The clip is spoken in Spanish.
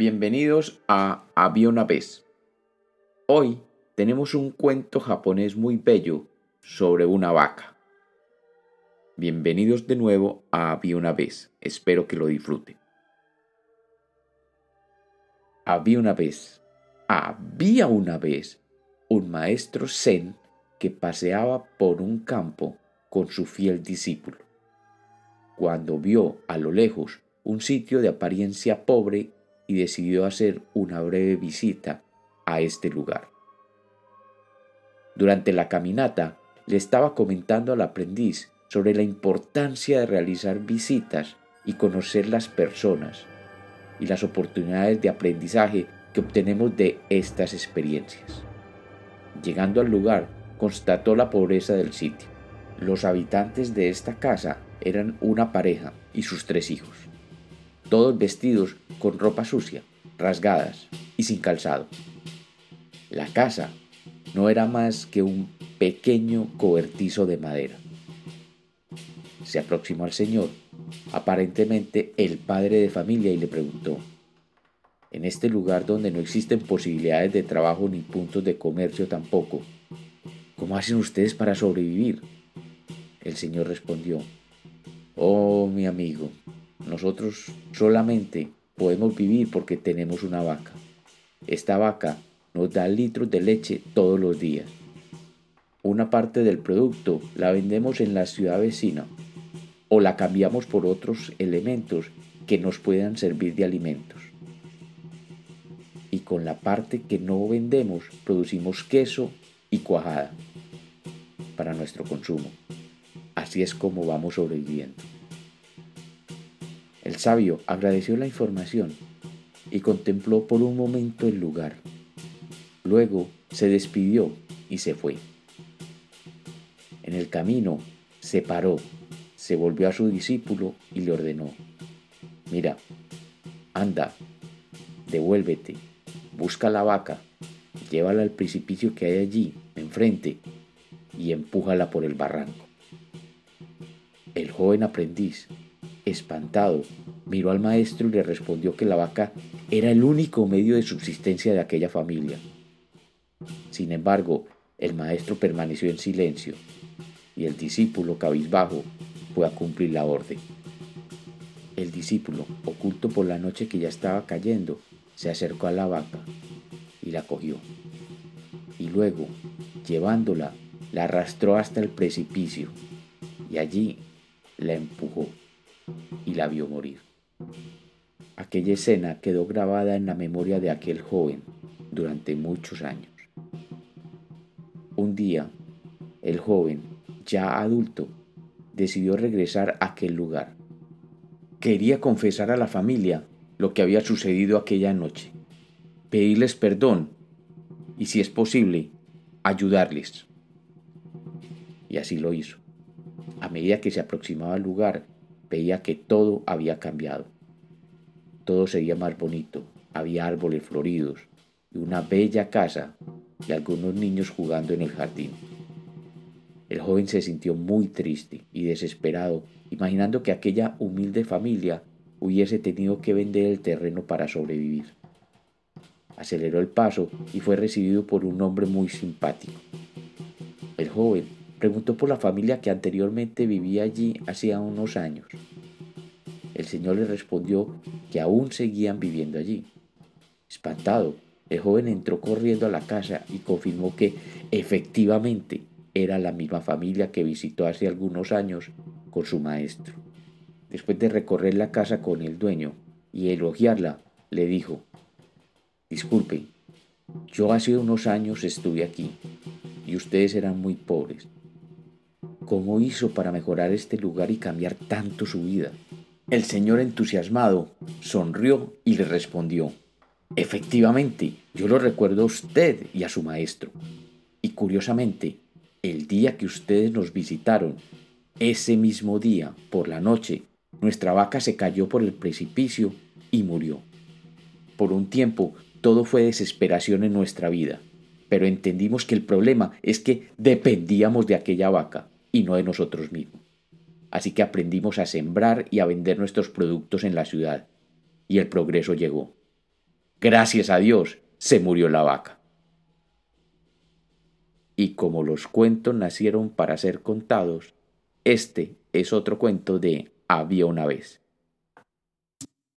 Bienvenidos a Había una vez. Hoy tenemos un cuento japonés muy bello sobre una vaca. Bienvenidos de nuevo a Había una vez. Espero que lo disfruten. Había una vez, había una vez un maestro zen que paseaba por un campo con su fiel discípulo. Cuando vio a lo lejos un sitio de apariencia pobre y decidió hacer una breve visita a este lugar. Durante la caminata le estaba comentando al aprendiz sobre la importancia de realizar visitas y conocer las personas y las oportunidades de aprendizaje que obtenemos de estas experiencias. Llegando al lugar, constató la pobreza del sitio. Los habitantes de esta casa eran una pareja y sus tres hijos, todos vestidos con ropa sucia, rasgadas y sin calzado. La casa no era más que un pequeño cobertizo de madera. Se aproximó al señor, aparentemente el padre de familia, y le preguntó, en este lugar donde no existen posibilidades de trabajo ni puntos de comercio tampoco, ¿cómo hacen ustedes para sobrevivir? El señor respondió, oh mi amigo, nosotros solamente podemos vivir porque tenemos una vaca. Esta vaca nos da litros de leche todos los días. Una parte del producto la vendemos en la ciudad vecina o la cambiamos por otros elementos que nos puedan servir de alimentos. Y con la parte que no vendemos producimos queso y cuajada para nuestro consumo. Así es como vamos sobreviviendo. El sabio agradeció la información y contempló por un momento el lugar. Luego se despidió y se fue. En el camino se paró, se volvió a su discípulo y le ordenó, mira, anda, devuélvete, busca la vaca, llévala al precipicio que hay allí, enfrente, y empújala por el barranco. El joven aprendiz Espantado, miró al maestro y le respondió que la vaca era el único medio de subsistencia de aquella familia. Sin embargo, el maestro permaneció en silencio y el discípulo, cabizbajo, fue a cumplir la orden. El discípulo, oculto por la noche que ya estaba cayendo, se acercó a la vaca y la cogió. Y luego, llevándola, la arrastró hasta el precipicio y allí la empujó y la vio morir. Aquella escena quedó grabada en la memoria de aquel joven durante muchos años. Un día, el joven, ya adulto, decidió regresar a aquel lugar. Quería confesar a la familia lo que había sucedido aquella noche, pedirles perdón y, si es posible, ayudarles. Y así lo hizo. A medida que se aproximaba al lugar, veía que todo había cambiado. Todo sería más bonito, había árboles floridos y una bella casa y algunos niños jugando en el jardín. El joven se sintió muy triste y desesperado, imaginando que aquella humilde familia hubiese tenido que vender el terreno para sobrevivir. Aceleró el paso y fue recibido por un hombre muy simpático. El joven Preguntó por la familia que anteriormente vivía allí hacía unos años. El señor le respondió que aún seguían viviendo allí. Espantado, el joven entró corriendo a la casa y confirmó que efectivamente era la misma familia que visitó hace algunos años con su maestro. Después de recorrer la casa con el dueño y elogiarla, le dijo, Disculpe, yo hace unos años estuve aquí y ustedes eran muy pobres. ¿Cómo hizo para mejorar este lugar y cambiar tanto su vida? El señor entusiasmado sonrió y le respondió, Efectivamente, yo lo recuerdo a usted y a su maestro. Y curiosamente, el día que ustedes nos visitaron, ese mismo día, por la noche, nuestra vaca se cayó por el precipicio y murió. Por un tiempo, todo fue desesperación en nuestra vida, pero entendimos que el problema es que dependíamos de aquella vaca y no de nosotros mismos. Así que aprendimos a sembrar y a vender nuestros productos en la ciudad, y el progreso llegó. Gracias a Dios, se murió la vaca. Y como los cuentos nacieron para ser contados, este es otro cuento de Había una vez.